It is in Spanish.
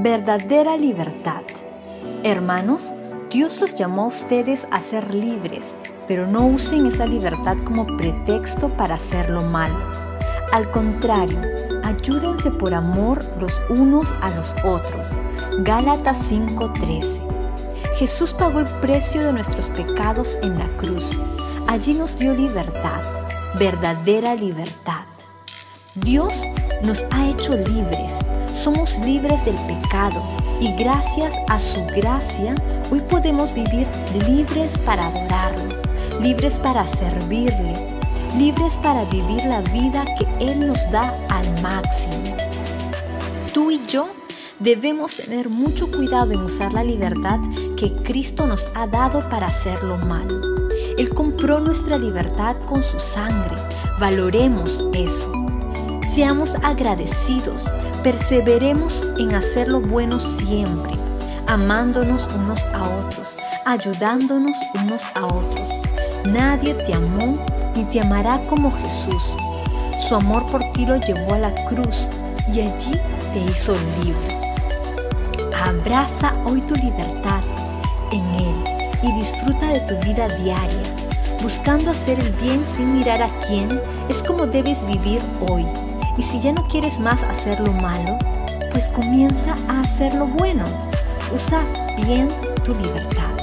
verdadera libertad. Hermanos, Dios los llamó a ustedes a ser libres, pero no usen esa libertad como pretexto para hacerlo mal. Al contrario, ayúdense por amor los unos a los otros. Gálatas 5:13. Jesús pagó el precio de nuestros pecados en la cruz. Allí nos dio libertad, verdadera libertad. Dios nos ha hecho libres. Somos libres del pecado y gracias a su gracia hoy podemos vivir libres para adorarlo, libres para servirle, libres para vivir la vida que Él nos da al máximo. Tú y yo debemos tener mucho cuidado en usar la libertad que Cristo nos ha dado para hacerlo malo. Él compró nuestra libertad con su sangre. Valoremos eso. Seamos agradecidos, perseveremos en hacer lo bueno siempre, amándonos unos a otros, ayudándonos unos a otros. Nadie te amó ni te amará como Jesús. Su amor por ti lo llevó a la cruz y allí te hizo libre. Abraza hoy tu libertad en Él y disfruta de tu vida diaria. Buscando hacer el bien sin mirar a quién es como debes vivir hoy. Y si ya no quieres más hacer lo malo, pues comienza a hacer lo bueno. Usa bien tu libertad.